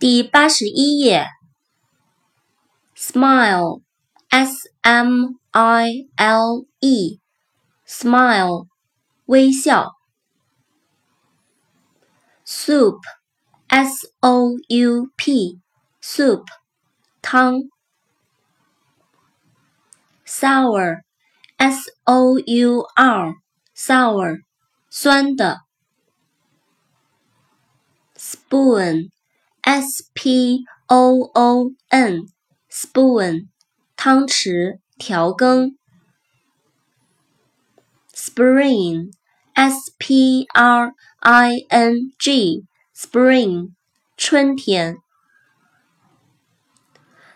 第八十一页，smile，s m i l e，smile，微笑。soup，s o u p，soup，汤。sour，s o u r，sour，酸的。spoon。 s p o o n，spoon，汤匙、调羹。spring，s p r i n g，spring，春天。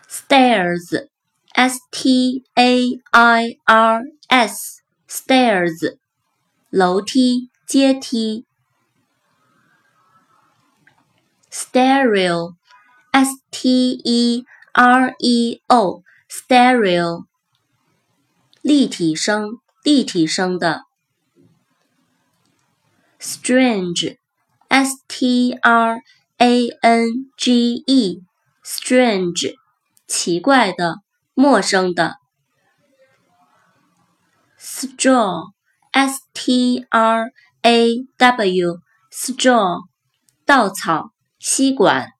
stairs，s t a i r s，stairs，楼梯、阶梯。 stereo, s t e r e o, stereo, 立体声，立体声的。strange, s t r a n g e, strange, 奇怪的，陌生的。straw, s t r a w, straw, 稻草。 吸管。